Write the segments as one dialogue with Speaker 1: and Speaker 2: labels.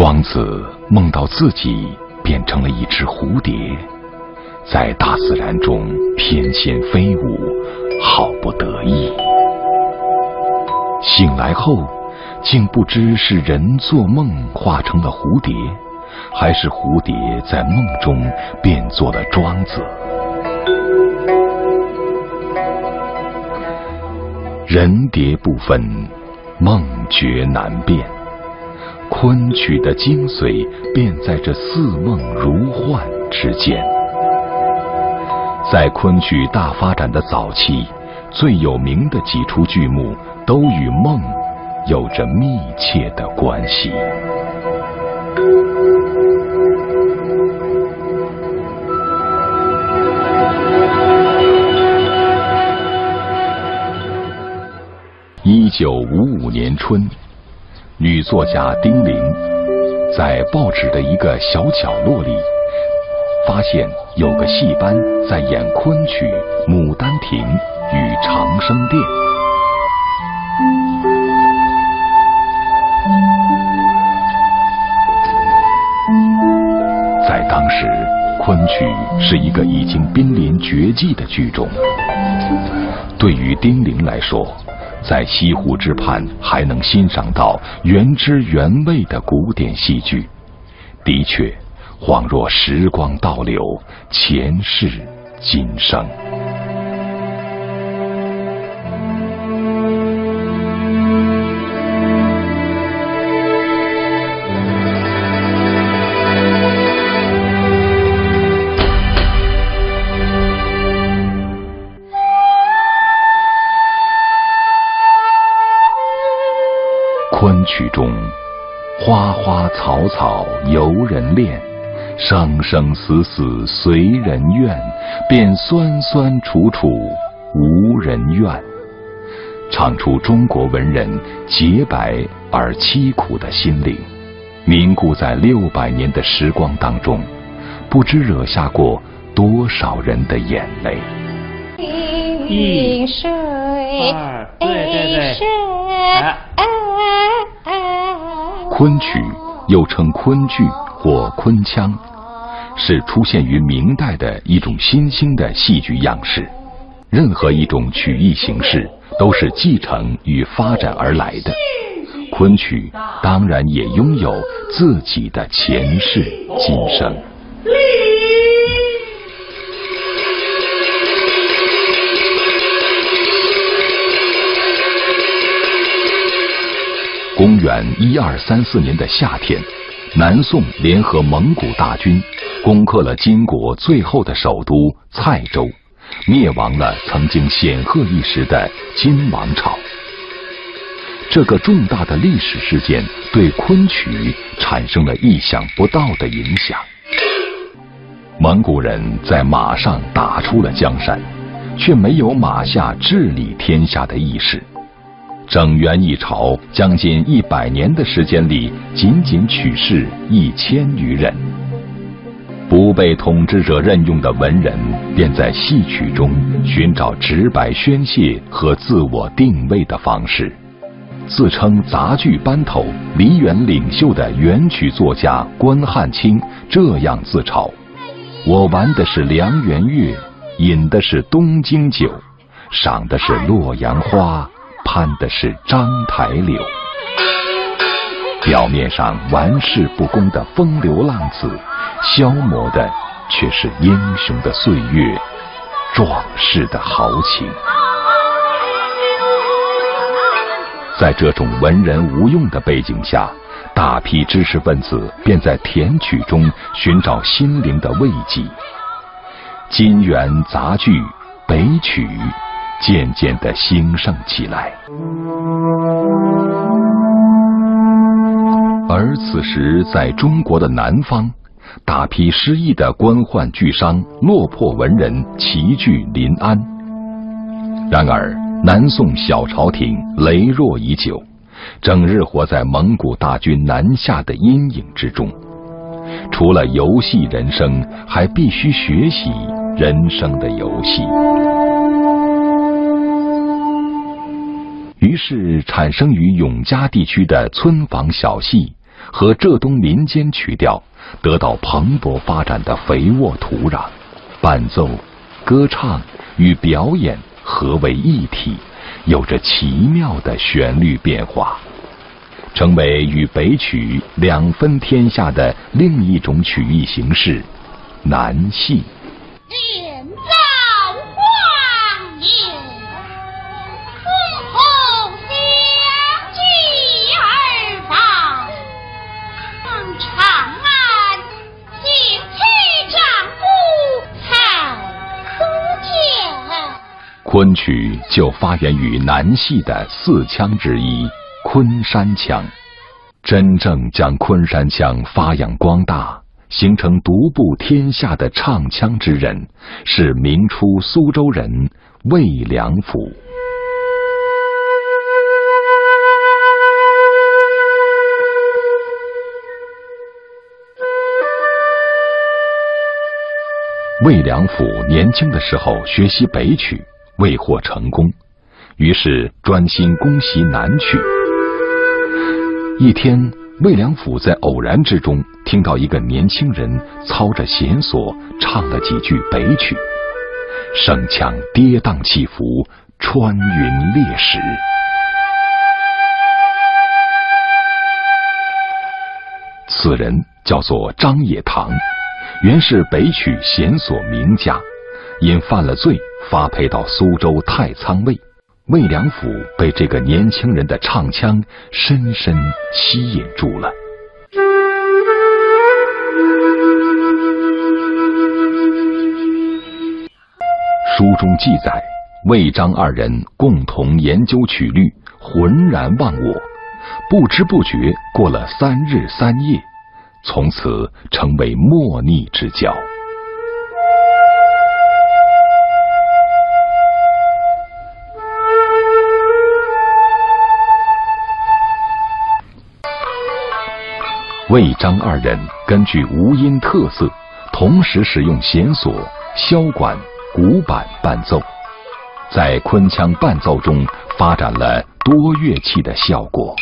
Speaker 1: 庄子梦到自己变成了一只蝴蝶，在大自然中翩跹飞舞，好不得意。醒来后，竟不知是人做梦化成了蝴蝶，还是蝴蝶在梦中变作了庄子。人蝶不分，梦觉难辨。昆曲的精髓便在这似梦如幻之间。在昆曲大发展的早期，最有名的几出剧目都与梦有着密切的关系。一九五五年春。女作家丁玲在报纸的一个小角落里，发现有个戏班在演昆曲《牡丹亭》与《长生殿》。在当时，昆曲是一个已经濒临绝迹的剧种。对于丁玲来说，在西湖之畔还能欣赏到原汁原味的古典戏剧，的确，恍若时光倒流，前世今生。曲中，花花草草由人恋，生生死死随人愿，便酸酸楚楚无人怨，唱出中国文人洁白而凄苦的心灵，凝固在六百年的时光当中，不知惹下过多少人的眼泪。
Speaker 2: 一水二对对对。
Speaker 1: 昆曲又称昆剧或昆腔，是出现于明代的一种新兴的戏剧样式。任何一种曲艺形式都是继承与发展而来的，昆曲当然也拥有自己的前世今生。公元一二三四年的夏天，南宋联合蒙古大军，攻克了金国最后的首都蔡州，灭亡了曾经显赫一时的金王朝。这个重大的历史事件对昆曲产生了意想不到的影响。蒙古人在马上打出了江山，却没有马下治理天下的意识。整元一朝将近一百年的时间里，仅仅取士一千余人。不被统治者任用的文人，便在戏曲中寻找直白宣泄和自我定位的方式。自称杂剧班头、梨园领袖的元曲作家关汉卿这样自嘲：“我玩的是梁园乐，饮的是东京酒，赏的是洛阳花。”攀的是章台柳，表面上玩世不恭的风流浪子，消磨的却是英雄的岁月，壮士的豪情。在这种文人无用的背景下，大批知识分子便在填曲中寻找心灵的慰藉。金元杂剧、北曲。渐渐的兴盛起来，而此时在中国的南方，大批失意的官宦巨商、落魄文人齐聚临安。然而，南宋小朝廷羸弱已久，整日活在蒙古大军南下的阴影之中，除了游戏人生，还必须学习人生的游戏。于是，产生于永嘉地区的村坊小戏，和浙东民间曲调得到蓬勃发展的肥沃土壤，伴奏、歌唱与表演合为一体，有着奇妙的旋律变化，成为与北曲两分天下的另一种曲艺形式——南戏。昆曲就发源于南戏的四腔之一——昆山腔。真正将昆山腔发扬光大、形成独步天下的唱腔之人，是明初苏州人魏良辅。魏良辅年轻的时候学习北曲。未获成功，于是专心攻习南曲。一天，魏良辅在偶然之中听到一个年轻人操着弦索唱了几句北曲，声腔跌宕起伏，穿云裂石。此人叫做张野堂，原是北曲弦索名家。因犯了罪，发配到苏州太仓卫。魏良辅被这个年轻人的唱腔深深吸引住了。书中记载，魏张二人共同研究曲律，浑然忘我，不知不觉过了三日三夜，从此成为莫逆之交。魏张二人根据吴音特色，同时使用弦索、箫管、鼓板伴奏，在昆腔伴奏中发展了多乐器的效果。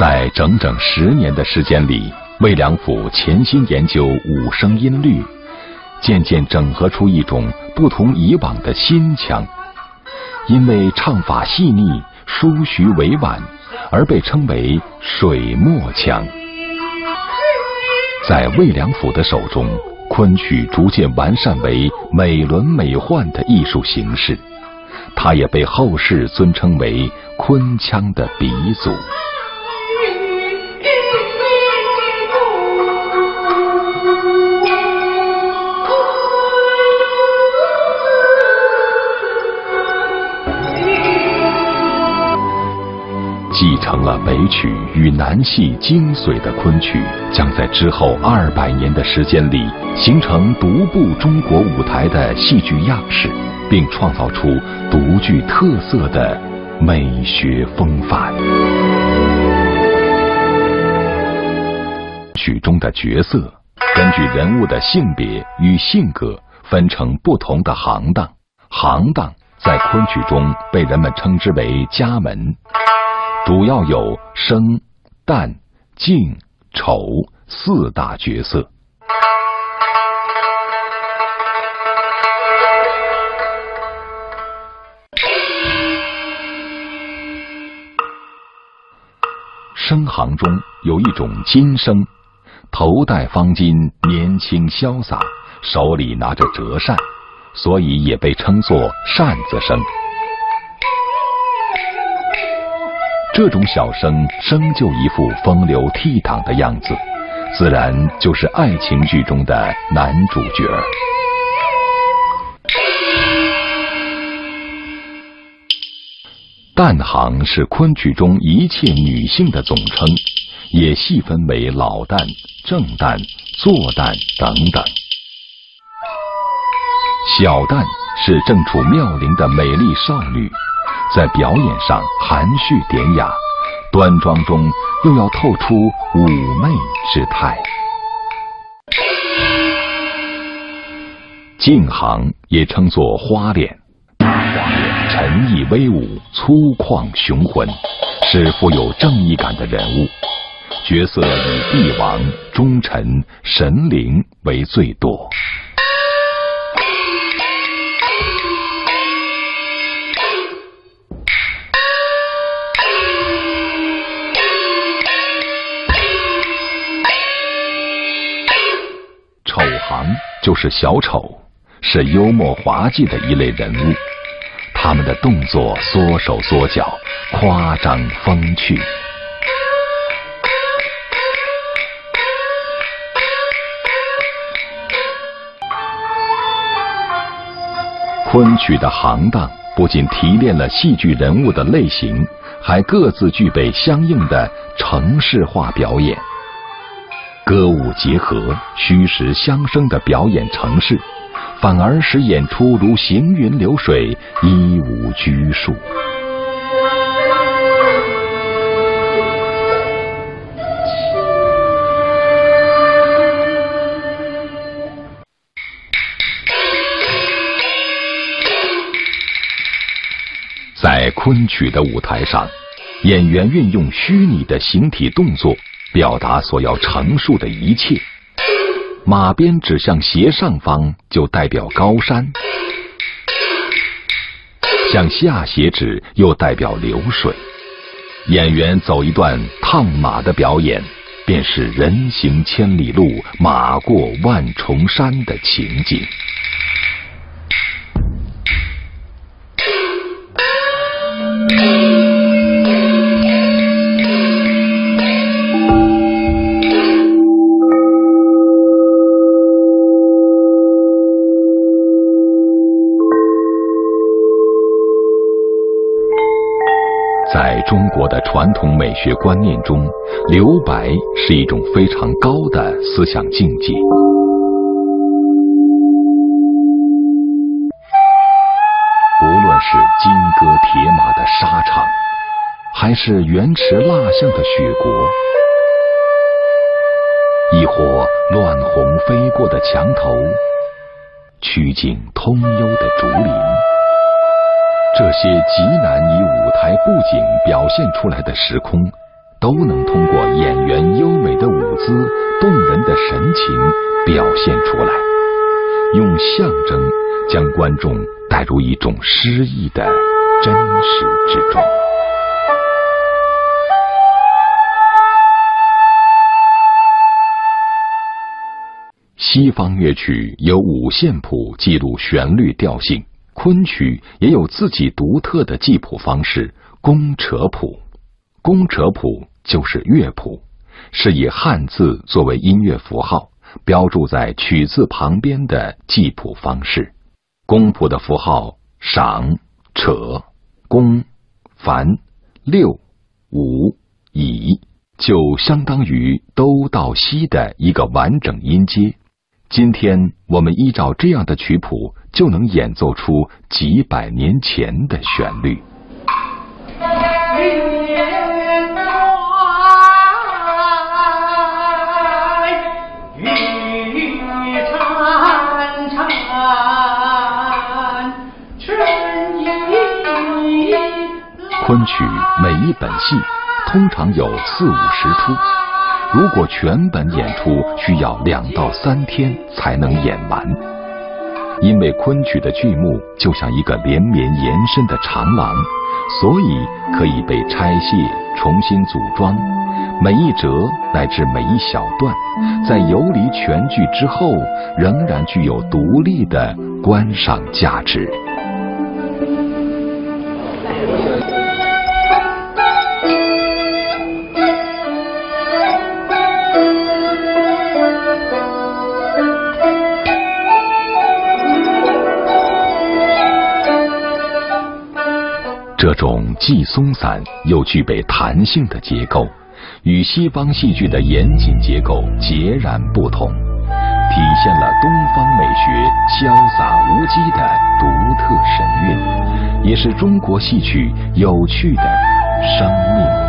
Speaker 1: 在整整十年的时间里，魏良辅潜心研究五声音律。渐渐整合出一种不同以往的新腔，因为唱法细腻、舒徐委婉，而被称为水墨腔。在魏良辅的手中，昆曲逐渐完善为美轮美奂的艺术形式，他也被后世尊称为昆腔的鼻祖。继承了北曲与南戏精髓的昆曲，将在之后二百年的时间里形成独步中国舞台的戏剧样式，并创造出独具特色的美学风范。曲中的角色根据人物的性别与性格分成不同的行当，行当在昆曲中被人们称之为家门。主要有生、旦、净、丑四大角色。生行中有一种金生，头戴方巾，年轻潇洒，手里拿着折扇，所以也被称作扇子生。这种小生生就一副风流倜傥的样子，自然就是爱情剧中的男主角。旦行是昆曲中一切女性的总称，也细分为老旦、正旦、坐旦等等。小旦是正处妙龄的美丽少女。在表演上含蓄典雅，端庄中又要透出妩媚之态。净行也称作花脸，花脸沉毅威武、粗犷雄浑，是富有正义感的人物。角色以帝王、忠臣、神灵为最多。就是小丑，是幽默滑稽的一类人物。他们的动作缩手缩脚，夸张风趣。昆曲的行当不仅提炼了戏剧人物的类型，还各自具备相应的程式化表演。歌舞结合、虚实相生的表演程式，反而使演出如行云流水、一无拘束。在昆曲的舞台上，演员运用虚拟的形体动作，表达所要陈述的一切。马鞭指向斜上方，就代表高山；向下斜指，又代表流水。演员走一段烫马的表演，便是人行千里路，马过万重山的情景。中国的传统美学观念中，留白是一种非常高的思想境界。无论是金戈铁马的沙场，还是原驰蜡象的雪国，亦或乱红飞过的墙头，曲径通幽的竹林。这些极难以舞台布景表现出来的时空，都能通过演员优美的舞姿、动人的神情表现出来，用象征将观众带入一种诗意的真实之中。西方乐曲有五线谱记录旋律调性。昆曲也有自己独特的记谱方式——宫扯谱。宫扯谱就是乐谱，是以汉字作为音乐符号，标注在曲字旁边的记谱方式。宫谱的符号赏、扯、宫、繁、六、五、乙，就相当于都到西的一个完整音阶。今天我们依照这样的曲谱，就能演奏出几百年前的旋律。昆曲每一本戏通常有四五十出。如果全本演出需要两到三天才能演完，因为昆曲的剧目就像一个连绵延伸的长廊，所以可以被拆卸、重新组装。每一折乃至每一小段，在游离全剧之后，仍然具有独立的观赏价值。种既松散又具备弹性的结构，与西方戏剧的严谨结构截然不同，体现了东方美学潇洒无羁的独特神韵，也是中国戏曲有趣的生命。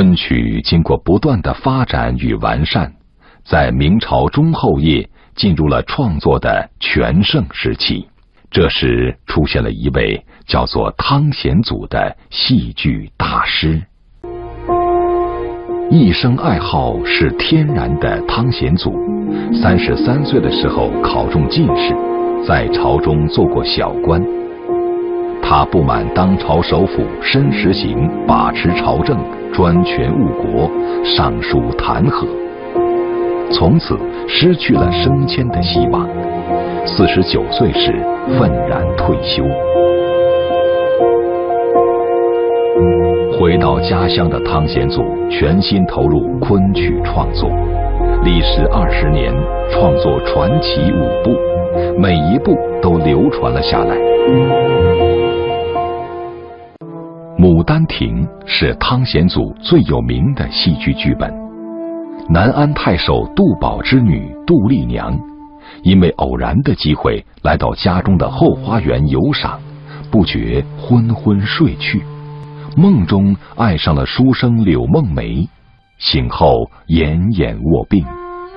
Speaker 1: 昆曲经过不断的发展与完善，在明朝中后叶进入了创作的全盛时期。这时出现了一位叫做汤显祖的戏剧大师。一生爱好是天然的汤显祖，三十三岁的时候考中进士，在朝中做过小官。他不满当朝首辅申时行把持朝政。专权误国，上书弹劾，从此失去了升迁的希望。四十九岁时愤然退休。回到家乡的汤显祖全心投入昆曲创作，历时二十年，创作传奇五部，每一部都流传了下来。《丹亭》是汤显祖最有名的戏剧剧本。南安太守杜宝之女杜丽娘，因为偶然的机会来到家中的后花园游赏，不觉昏昏睡去，梦中爱上了书生柳梦梅，醒后奄奄卧病，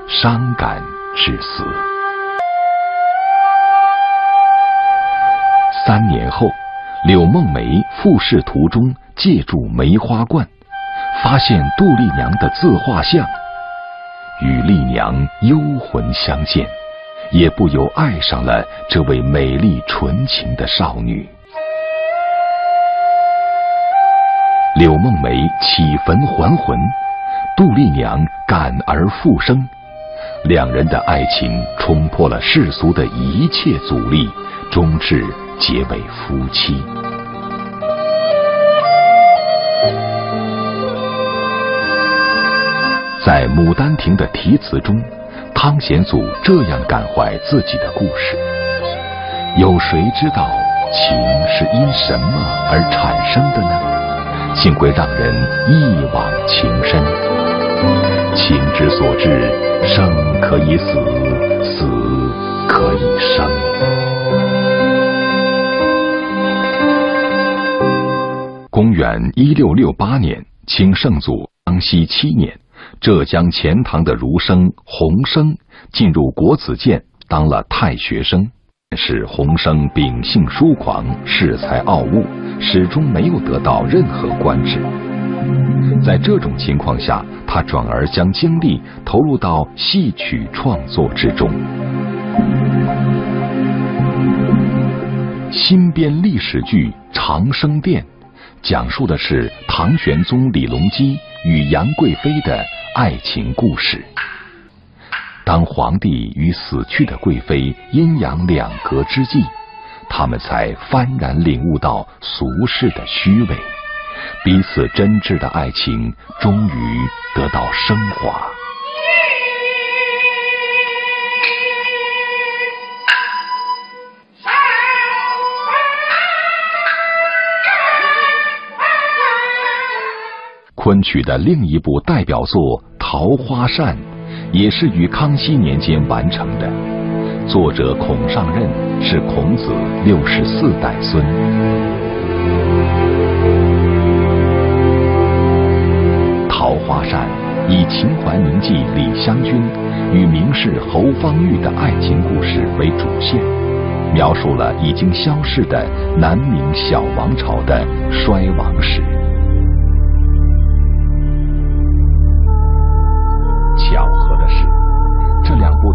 Speaker 1: 伤感致死。三年后。柳梦梅赴仕途中借助梅花观，发现杜丽娘的自画像，与丽娘幽魂相见，也不由爱上了这位美丽纯情的少女。柳梦梅起坟还魂，杜丽娘感而复生，两人的爱情冲破了世俗的一切阻力，终至。结为夫妻。在《牡丹亭》的题词中，汤显祖这样感怀自己的故事：有谁知道情是因什么而产生的呢？竟会让人一往情深。情之所至，生可以死，死可以生。公元一六六八年，清圣祖康熙七年，浙江钱塘的儒生洪升进入国子监当了太学生。但是洪升秉性疏狂，恃才傲物，始终没有得到任何官职。在这种情况下，他转而将精力投入到戏曲创作之中。新编历史剧《长生殿》。讲述的是唐玄宗李隆基与杨贵妃的爱情故事。当皇帝与死去的贵妃阴阳两隔之际，他们才幡然领悟到俗世的虚伪，彼此真挚的爱情终于得到升华。昆曲的另一部代表作《桃花扇》，也是于康熙年间完成的。作者孔尚任是孔子六十四代孙。《桃花扇》以秦淮名妓李香君与名士侯方域的爱情故事为主线，描述了已经消逝的南明小王朝的衰亡史。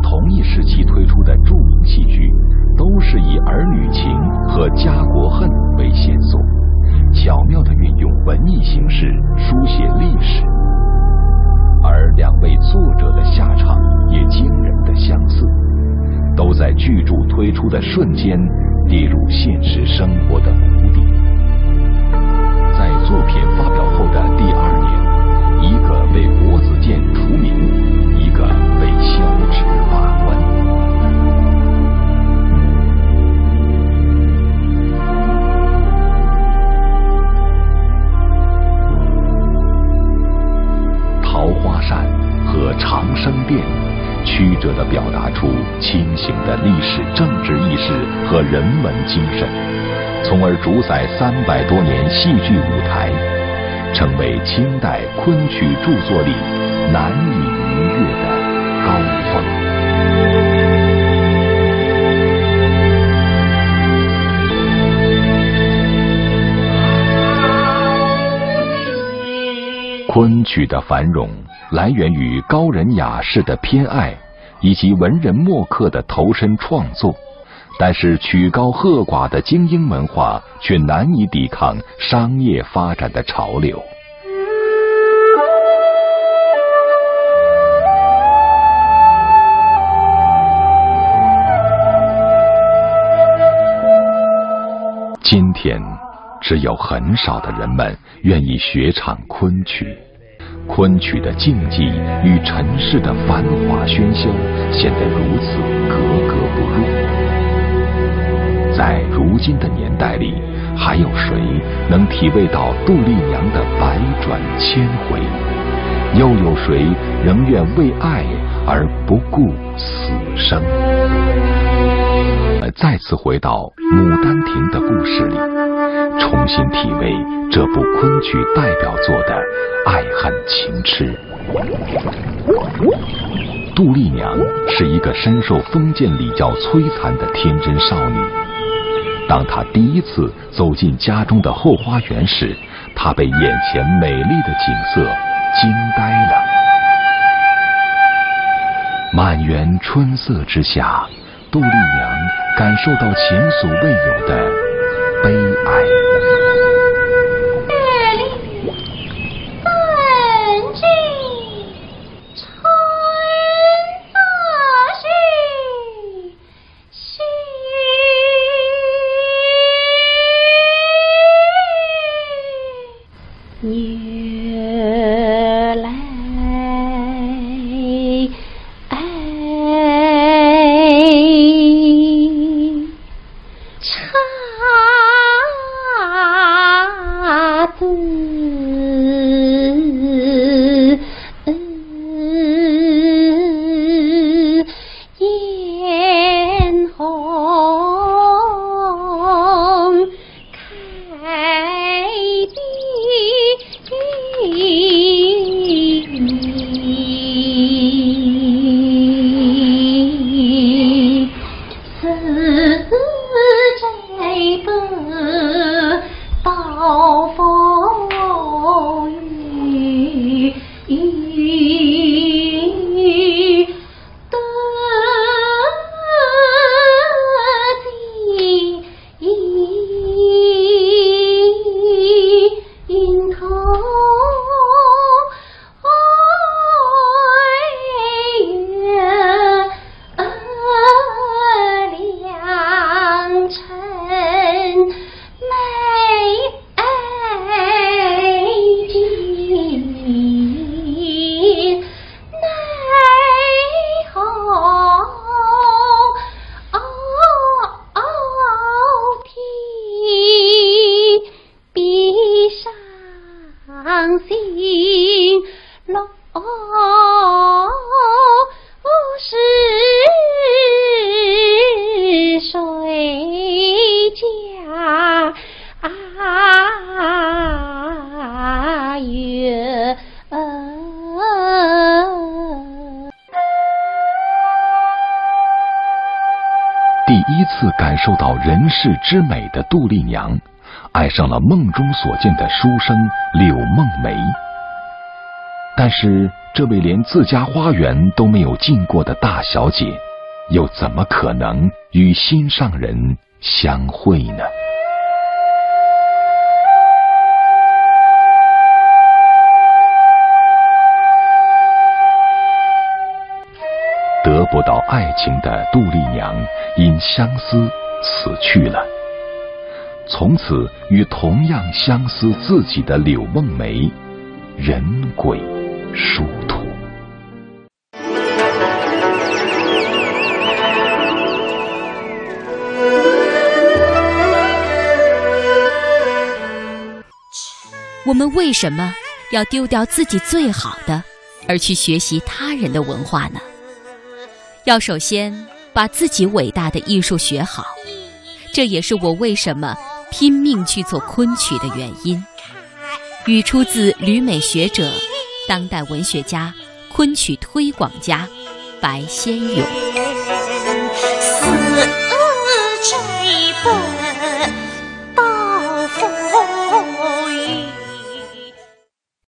Speaker 1: 同一时期推出的著名戏剧，都是以儿女情和家国恨为线索，巧妙地运用文艺形式书写历史。而两位作者的下场也惊人的相似，都在巨著推出的瞬间跌入现实生活的谷底。在作品发表后的第二年，一个被国子监除名，曲折地表达出清醒的历史政治意识和人文精神，从而主宰三百多年戏剧舞台，
Speaker 2: 成为清代昆曲著作里难以逾越的高峰。昆曲的繁荣来源于高人雅士的偏爱，以及文人墨客的投身创作。但是曲高和寡的精英文化却难以抵抗商业发展的潮流。今天，只有很少的人们愿意学唱昆曲。昆曲的静寂与尘世的繁华喧嚣显得如此格格不入。在如今的年代里，还有谁能体味到杜丽娘的百转千回？又有谁仍愿为爱而不顾死生？再次回到《牡丹亭》的故事里，重新体味这部昆曲代表作的爱恨情痴。杜丽娘是一个深受封建礼教摧残的天真少女。当她第一次走进家中的后花园时，她被眼前美丽的景色惊呆了。满园春色之下。杜丽娘感受到前所未有的悲哀。受到人世之美的杜丽娘，爱上了梦中所见的书生柳梦梅。但是，这位连自家花园都没有进过的大小姐，又怎么可能与心上人相会呢？不到爱情的杜丽娘，因相思。死去了，从此与同样相思自己的柳梦梅，人鬼殊途。
Speaker 3: 我们为什么要丢掉自己最好的，而去学习他人的文化呢？要首先把自己伟大的艺术学好，这也是我为什么拼命去做昆曲的原因。与出自旅美学者、当代文学家、昆曲推广家白先勇。